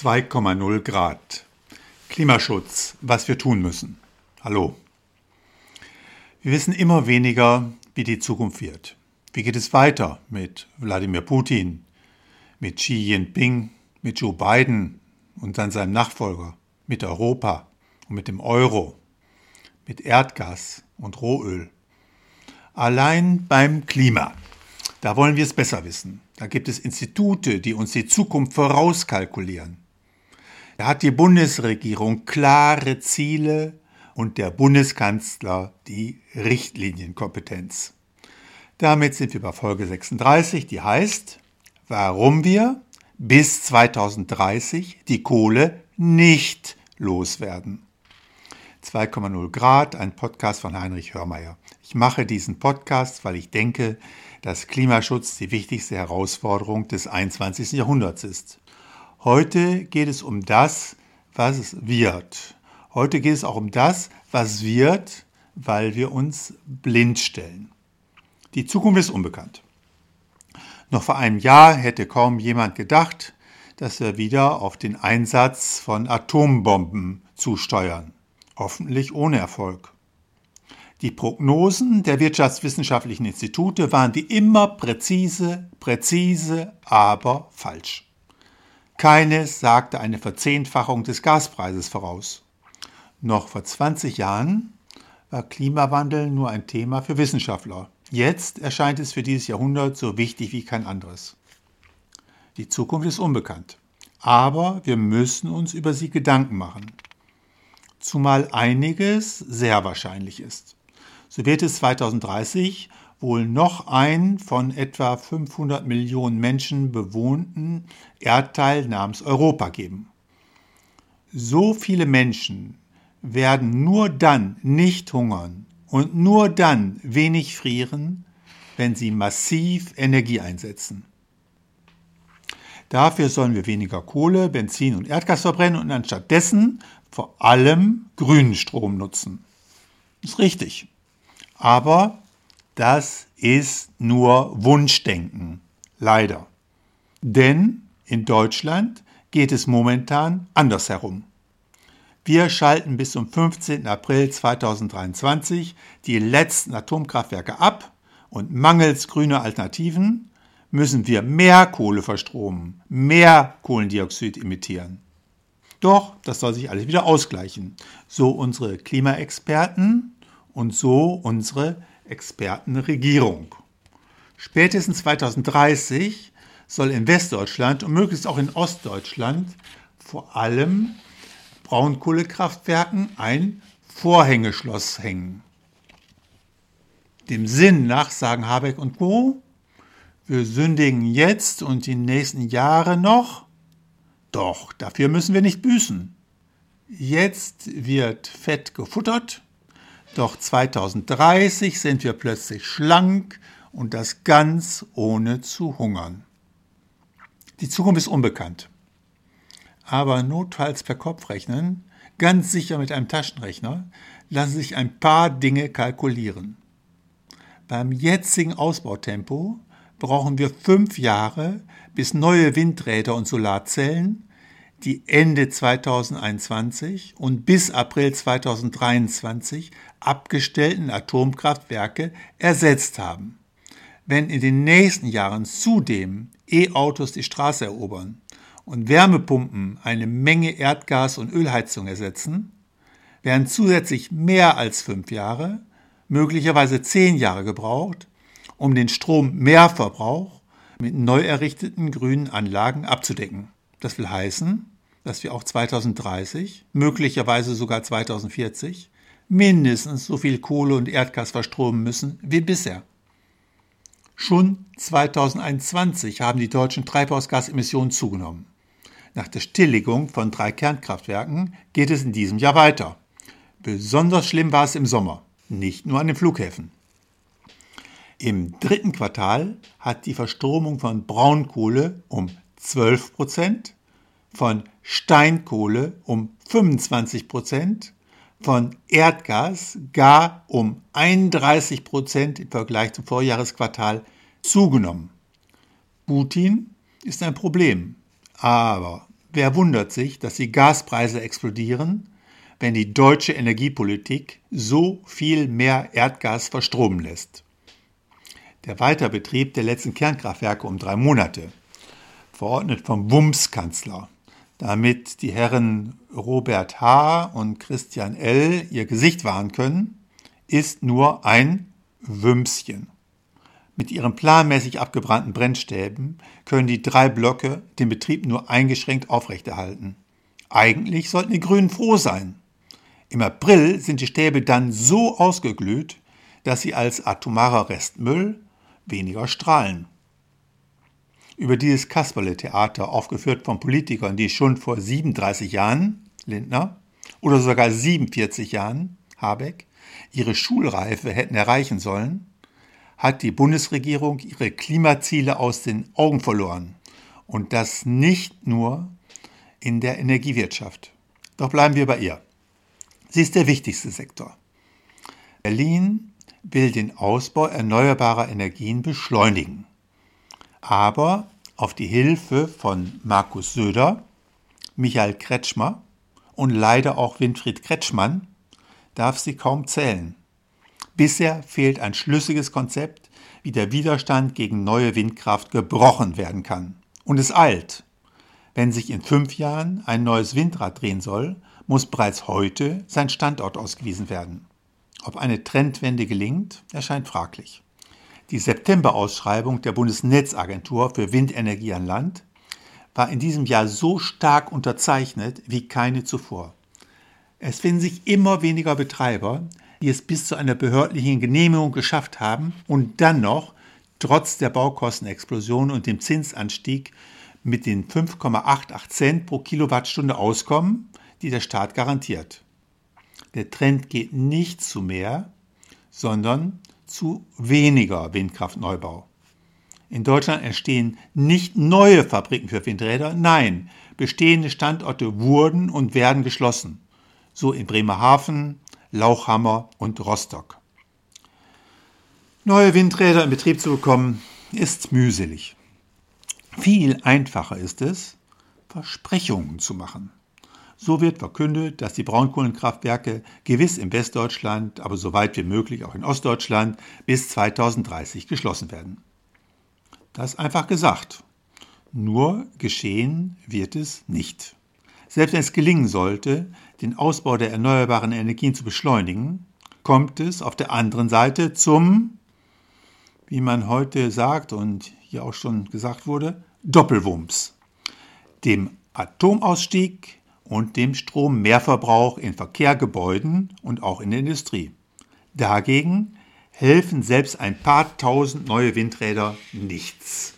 2,0 Grad. Klimaschutz, was wir tun müssen. Hallo. Wir wissen immer weniger, wie die Zukunft wird. Wie geht es weiter mit Wladimir Putin, mit Xi Jinping, mit Joe Biden und dann seinem Nachfolger, mit Europa und mit dem Euro, mit Erdgas und Rohöl. Allein beim Klima. Da wollen wir es besser wissen. Da gibt es Institute, die uns die Zukunft vorauskalkulieren. Da hat die Bundesregierung klare Ziele und der Bundeskanzler die Richtlinienkompetenz. Damit sind wir bei Folge 36, die heißt, warum wir bis 2030 die Kohle nicht loswerden. 2,0 Grad, ein Podcast von Heinrich Hörmeier. Ich mache diesen Podcast, weil ich denke, dass Klimaschutz die wichtigste Herausforderung des 21. Jahrhunderts ist. Heute geht es um das, was wird. Heute geht es auch um das, was wird, weil wir uns blind stellen. Die Zukunft ist unbekannt. Noch vor einem Jahr hätte kaum jemand gedacht, dass wir wieder auf den Einsatz von Atombomben zusteuern. Hoffentlich ohne Erfolg. Die Prognosen der wirtschaftswissenschaftlichen Institute waren wie immer präzise, präzise, aber falsch. Keines sagte eine Verzehnfachung des Gaspreises voraus. Noch vor 20 Jahren war Klimawandel nur ein Thema für Wissenschaftler. Jetzt erscheint es für dieses Jahrhundert so wichtig wie kein anderes. Die Zukunft ist unbekannt, aber wir müssen uns über sie Gedanken machen. Zumal einiges sehr wahrscheinlich ist so wird es 2030 wohl noch ein von etwa 500 Millionen Menschen bewohnten Erdteil namens Europa geben. So viele Menschen werden nur dann nicht hungern und nur dann wenig frieren, wenn sie massiv Energie einsetzen. Dafür sollen wir weniger Kohle, Benzin und Erdgas verbrennen und anstattdessen vor allem grünen Strom nutzen. Ist richtig. Aber das ist nur Wunschdenken, leider. Denn in Deutschland geht es momentan andersherum. Wir schalten bis zum 15. April 2023 die letzten Atomkraftwerke ab und mangels grüner Alternativen müssen wir mehr Kohle verstromen, mehr Kohlendioxid emittieren. Doch, das soll sich alles wieder ausgleichen. So unsere Klimaexperten und so unsere Expertenregierung. Spätestens 2030 soll in Westdeutschland und möglichst auch in Ostdeutschland vor allem Braunkohlekraftwerken ein Vorhängeschloss hängen. Dem Sinn nach sagen Habeck und Co. Wir sündigen jetzt und die nächsten Jahre noch. Doch, dafür müssen wir nicht büßen. Jetzt wird Fett gefuttert doch 2030 sind wir plötzlich schlank und das ganz ohne zu hungern. Die Zukunft ist unbekannt. Aber notfalls per Kopf rechnen, ganz sicher mit einem Taschenrechner, lassen sich ein paar Dinge kalkulieren. Beim jetzigen Ausbautempo brauchen wir fünf Jahre, bis neue Windräder und Solarzellen die Ende 2021 und bis April 2023 abgestellten Atomkraftwerke ersetzt haben. Wenn in den nächsten Jahren zudem E-Autos die Straße erobern und Wärmepumpen eine Menge Erdgas- und Ölheizung ersetzen, werden zusätzlich mehr als fünf Jahre, möglicherweise zehn Jahre gebraucht, um den Strommehrverbrauch mit neu errichteten grünen Anlagen abzudecken. Das will heißen, dass wir auch 2030, möglicherweise sogar 2040, mindestens so viel Kohle und Erdgas verstromen müssen wie bisher. Schon 2021 haben die deutschen Treibhausgasemissionen zugenommen. Nach der Stilllegung von drei Kernkraftwerken geht es in diesem Jahr weiter. Besonders schlimm war es im Sommer, nicht nur an den Flughäfen. Im dritten Quartal hat die Verstromung von Braunkohle um 12 Prozent, von Steinkohle um 25 Prozent, von Erdgas gar um 31 Prozent im Vergleich zum Vorjahresquartal zugenommen. Putin ist ein Problem, aber Wer wundert sich, dass die Gaspreise explodieren, wenn die deutsche Energiepolitik so viel mehr Erdgas verstromen lässt? Der Weiterbetrieb der letzten Kernkraftwerke um drei Monate, verordnet vom WUMS-Kanzler, damit die Herren Robert H. und Christian L. ihr Gesicht wahren können, ist nur ein Wümschen. Mit ihren planmäßig abgebrannten Brennstäben können die drei Blöcke den Betrieb nur eingeschränkt aufrechterhalten. Eigentlich sollten die Grünen froh sein. Im April sind die Stäbe dann so ausgeglüht, dass sie als atomarer Restmüll weniger strahlen. Über dieses Kasperle-Theater, aufgeführt von Politikern, die schon vor 37 Jahren, Lindner, oder sogar 47 Jahren, Habeck, ihre Schulreife hätten erreichen sollen, hat die Bundesregierung ihre Klimaziele aus den Augen verloren. Und das nicht nur in der Energiewirtschaft. Doch bleiben wir bei ihr. Sie ist der wichtigste Sektor. Berlin will den Ausbau erneuerbarer Energien beschleunigen. Aber auf die Hilfe von Markus Söder, Michael Kretschmer und leider auch Winfried Kretschmann darf sie kaum zählen. Bisher fehlt ein schlüssiges Konzept, wie der Widerstand gegen neue Windkraft gebrochen werden kann. Und es eilt. Wenn sich in fünf Jahren ein neues Windrad drehen soll, muss bereits heute sein Standort ausgewiesen werden. Ob eine Trendwende gelingt, erscheint fraglich. Die September-Ausschreibung der Bundesnetzagentur für Windenergie an Land war in diesem Jahr so stark unterzeichnet wie keine zuvor. Es finden sich immer weniger Betreiber, die es bis zu einer behördlichen Genehmigung geschafft haben und dann noch, trotz der Baukostenexplosion und dem Zinsanstieg, mit den 5,88 Cent pro Kilowattstunde auskommen, die der Staat garantiert. Der Trend geht nicht zu mehr, sondern zu weniger Windkraftneubau. In Deutschland entstehen nicht neue Fabriken für Windräder, nein, bestehende Standorte wurden und werden geschlossen. So in Bremerhaven, Lauchhammer und Rostock. Neue Windräder in Betrieb zu bekommen, ist mühselig. Viel einfacher ist es, Versprechungen zu machen. So wird verkündet, dass die Braunkohlenkraftwerke gewiss in Westdeutschland, aber so weit wie möglich auch in Ostdeutschland bis 2030 geschlossen werden. Das einfach gesagt. Nur geschehen wird es nicht. Selbst wenn es gelingen sollte, den Ausbau der erneuerbaren Energien zu beschleunigen, kommt es auf der anderen Seite zum, wie man heute sagt und hier auch schon gesagt wurde, Doppelwumms, dem Atomausstieg und dem Strommehrverbrauch in Verkehr, Gebäuden und auch in der Industrie. Dagegen helfen selbst ein paar tausend neue Windräder nichts.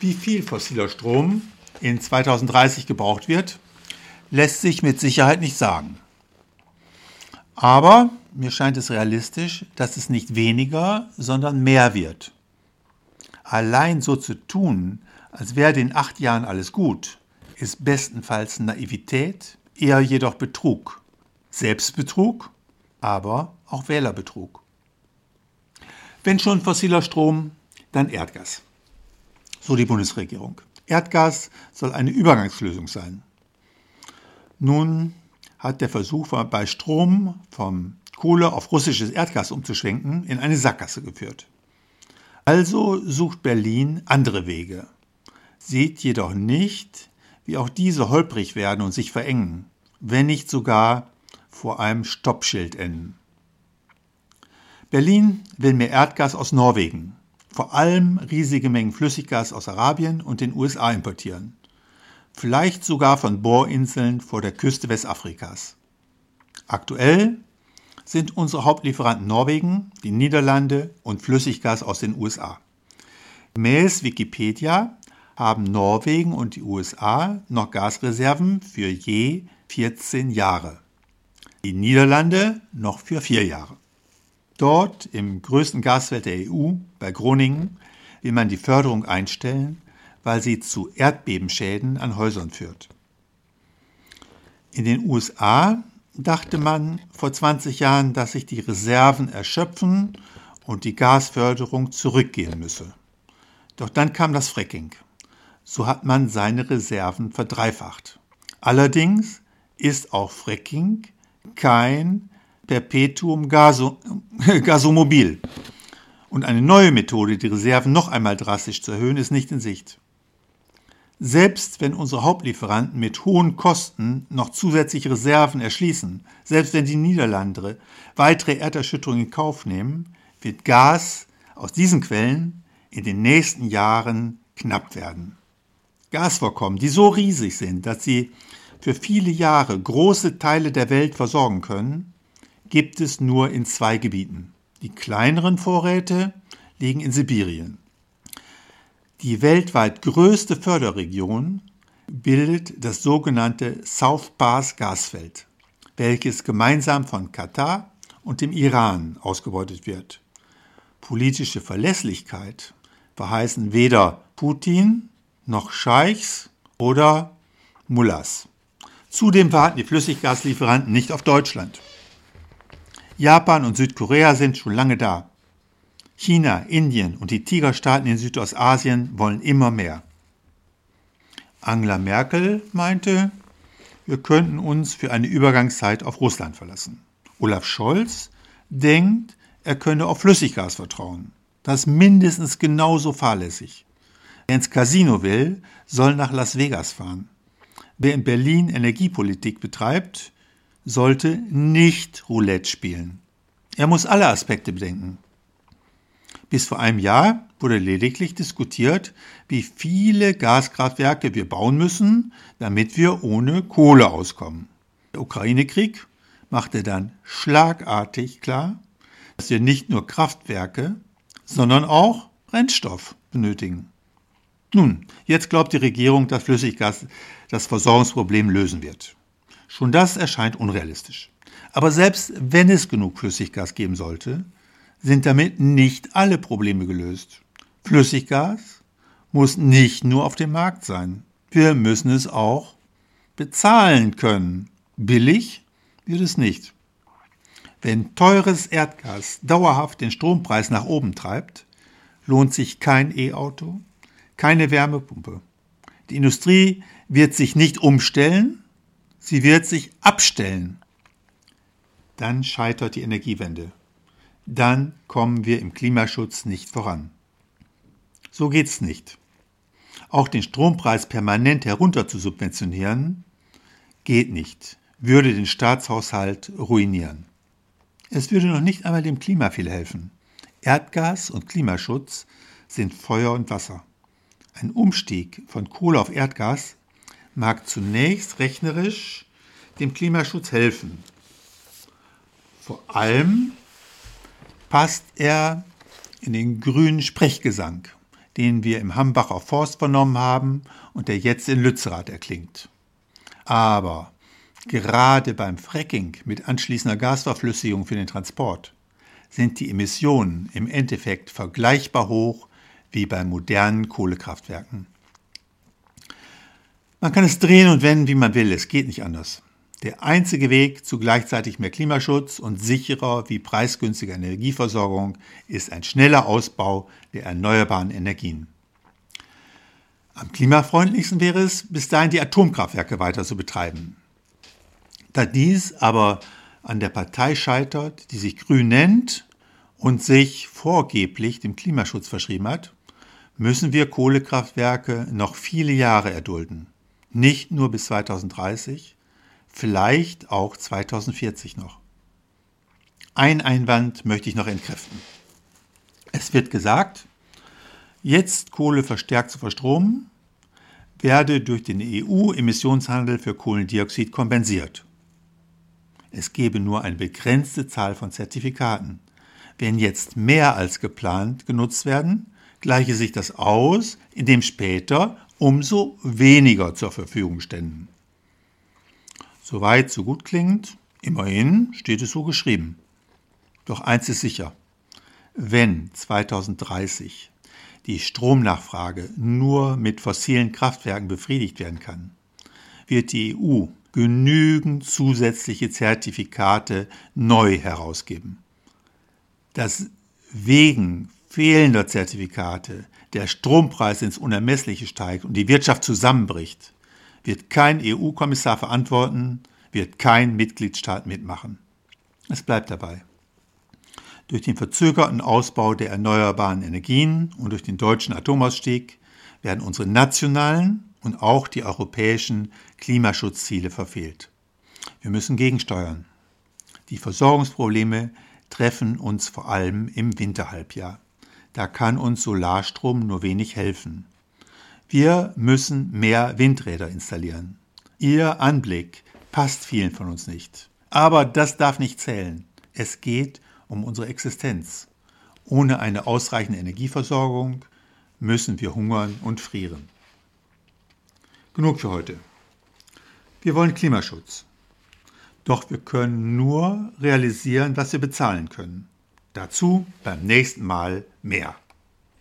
Wie viel fossiler Strom in 2030 gebraucht wird, lässt sich mit Sicherheit nicht sagen. Aber mir scheint es realistisch, dass es nicht weniger, sondern mehr wird. Allein so zu tun, als wäre in acht Jahren alles gut, ist bestenfalls Naivität, eher jedoch Betrug. Selbstbetrug, aber auch Wählerbetrug. Wenn schon fossiler Strom, dann Erdgas so die Bundesregierung. Erdgas soll eine Übergangslösung sein. Nun hat der Versuch bei Strom vom Kohle auf russisches Erdgas umzuschwenken in eine Sackgasse geführt. Also sucht Berlin andere Wege, sieht jedoch nicht, wie auch diese holprig werden und sich verengen, wenn nicht sogar vor einem Stoppschild enden. Berlin will mehr Erdgas aus Norwegen, vor allem riesige Mengen Flüssiggas aus Arabien und den USA importieren. Vielleicht sogar von Bohrinseln vor der Küste Westafrikas. Aktuell sind unsere Hauptlieferanten Norwegen, die Niederlande und Flüssiggas aus den USA. Gemäß Wikipedia haben Norwegen und die USA noch Gasreserven für je 14 Jahre. Die Niederlande noch für vier Jahre. Dort, im größten Gasfeld der EU, bei Groningen, will man die Förderung einstellen, weil sie zu Erdbebenschäden an Häusern führt. In den USA dachte man vor 20 Jahren, dass sich die Reserven erschöpfen und die Gasförderung zurückgehen müsse. Doch dann kam das Fracking. so hat man seine Reserven verdreifacht. Allerdings ist auch Fracking kein Perpetuum gasomobil. Und eine neue Methode, die Reserven noch einmal drastisch zu erhöhen, ist nicht in Sicht. Selbst wenn unsere Hauptlieferanten mit hohen Kosten noch zusätzliche Reserven erschließen, selbst wenn die Niederlande weitere Erderschütterungen in Kauf nehmen, wird Gas aus diesen Quellen in den nächsten Jahren knapp werden. Gasvorkommen, die so riesig sind, dass sie für viele Jahre große Teile der Welt versorgen können, gibt es nur in zwei Gebieten. Die kleineren Vorräte liegen in Sibirien. Die weltweit größte Förderregion bildet das sogenannte South Pass Gasfeld, welches gemeinsam von Katar und dem Iran ausgebeutet wird. Politische Verlässlichkeit verheißen weder Putin noch Scheichs oder Mullahs. Zudem warten die Flüssiggaslieferanten nicht auf Deutschland. Japan und Südkorea sind schon lange da. China, Indien und die Tigerstaaten in Südostasien wollen immer mehr. Angela Merkel meinte, wir könnten uns für eine Übergangszeit auf Russland verlassen. Olaf Scholz denkt, er könne auf Flüssiggas vertrauen. Das ist mindestens genauso fahrlässig. Wer ins Casino will, soll nach Las Vegas fahren. Wer in Berlin Energiepolitik betreibt, sollte nicht Roulette spielen. Er muss alle Aspekte bedenken. Bis vor einem Jahr wurde lediglich diskutiert, wie viele Gaskraftwerke wir bauen müssen, damit wir ohne Kohle auskommen. Der Ukraine-Krieg machte dann schlagartig klar, dass wir nicht nur Kraftwerke, sondern auch Brennstoff benötigen. Nun, jetzt glaubt die Regierung, dass Flüssiggas das Versorgungsproblem lösen wird. Schon das erscheint unrealistisch. Aber selbst wenn es genug Flüssiggas geben sollte, sind damit nicht alle Probleme gelöst. Flüssiggas muss nicht nur auf dem Markt sein. Wir müssen es auch bezahlen können. Billig wird es nicht. Wenn teures Erdgas dauerhaft den Strompreis nach oben treibt, lohnt sich kein E-Auto, keine Wärmepumpe. Die Industrie wird sich nicht umstellen, sie wird sich abstellen. Dann scheitert die Energiewende. Dann kommen wir im Klimaschutz nicht voran. So geht's nicht. Auch den Strompreis permanent herunter zu subventionieren, geht nicht, würde den Staatshaushalt ruinieren. Es würde noch nicht einmal dem Klima viel helfen. Erdgas und Klimaschutz sind Feuer und Wasser. Ein Umstieg von Kohle auf Erdgas mag zunächst rechnerisch dem Klimaschutz helfen. Vor allem passt er in den grünen Sprechgesang, den wir im Hambacher Forst vernommen haben und der jetzt in Lützerath erklingt. Aber gerade beim Fracking mit anschließender Gasverflüssigung für den Transport sind die Emissionen im Endeffekt vergleichbar hoch wie bei modernen Kohlekraftwerken. Man kann es drehen und wenden, wie man will, es geht nicht anders. Der einzige Weg zu gleichzeitig mehr Klimaschutz und sicherer wie preisgünstiger Energieversorgung ist ein schneller Ausbau der erneuerbaren Energien. Am klimafreundlichsten wäre es, bis dahin die Atomkraftwerke weiter zu betreiben. Da dies aber an der Partei scheitert, die sich grün nennt und sich vorgeblich dem Klimaschutz verschrieben hat, müssen wir Kohlekraftwerke noch viele Jahre erdulden. Nicht nur bis 2030, vielleicht auch 2040 noch. Ein Einwand möchte ich noch entkräften. Es wird gesagt, jetzt Kohle verstärkt zu verstromen, werde durch den EU-Emissionshandel für Kohlendioxid kompensiert. Es gebe nur eine begrenzte Zahl von Zertifikaten. Wenn jetzt mehr als geplant genutzt werden, gleiche sich das aus, indem später umso weniger zur Verfügung ständen. Soweit, so gut klingt, immerhin steht es so geschrieben. Doch eins ist sicher, wenn 2030 die Stromnachfrage nur mit fossilen Kraftwerken befriedigt werden kann, wird die EU genügend zusätzliche Zertifikate neu herausgeben. Das wegen fehlender Zertifikate der Strompreis ins Unermessliche steigt und die Wirtschaft zusammenbricht, wird kein EU-Kommissar verantworten, wird kein Mitgliedstaat mitmachen. Es bleibt dabei. Durch den verzögerten Ausbau der erneuerbaren Energien und durch den deutschen Atomausstieg werden unsere nationalen und auch die europäischen Klimaschutzziele verfehlt. Wir müssen gegensteuern. Die Versorgungsprobleme treffen uns vor allem im Winterhalbjahr. Da kann uns Solarstrom nur wenig helfen. Wir müssen mehr Windräder installieren. Ihr Anblick passt vielen von uns nicht. Aber das darf nicht zählen. Es geht um unsere Existenz. Ohne eine ausreichende Energieversorgung müssen wir hungern und frieren. Genug für heute. Wir wollen Klimaschutz. Doch wir können nur realisieren, was wir bezahlen können. Dazu beim nächsten Mal mehr.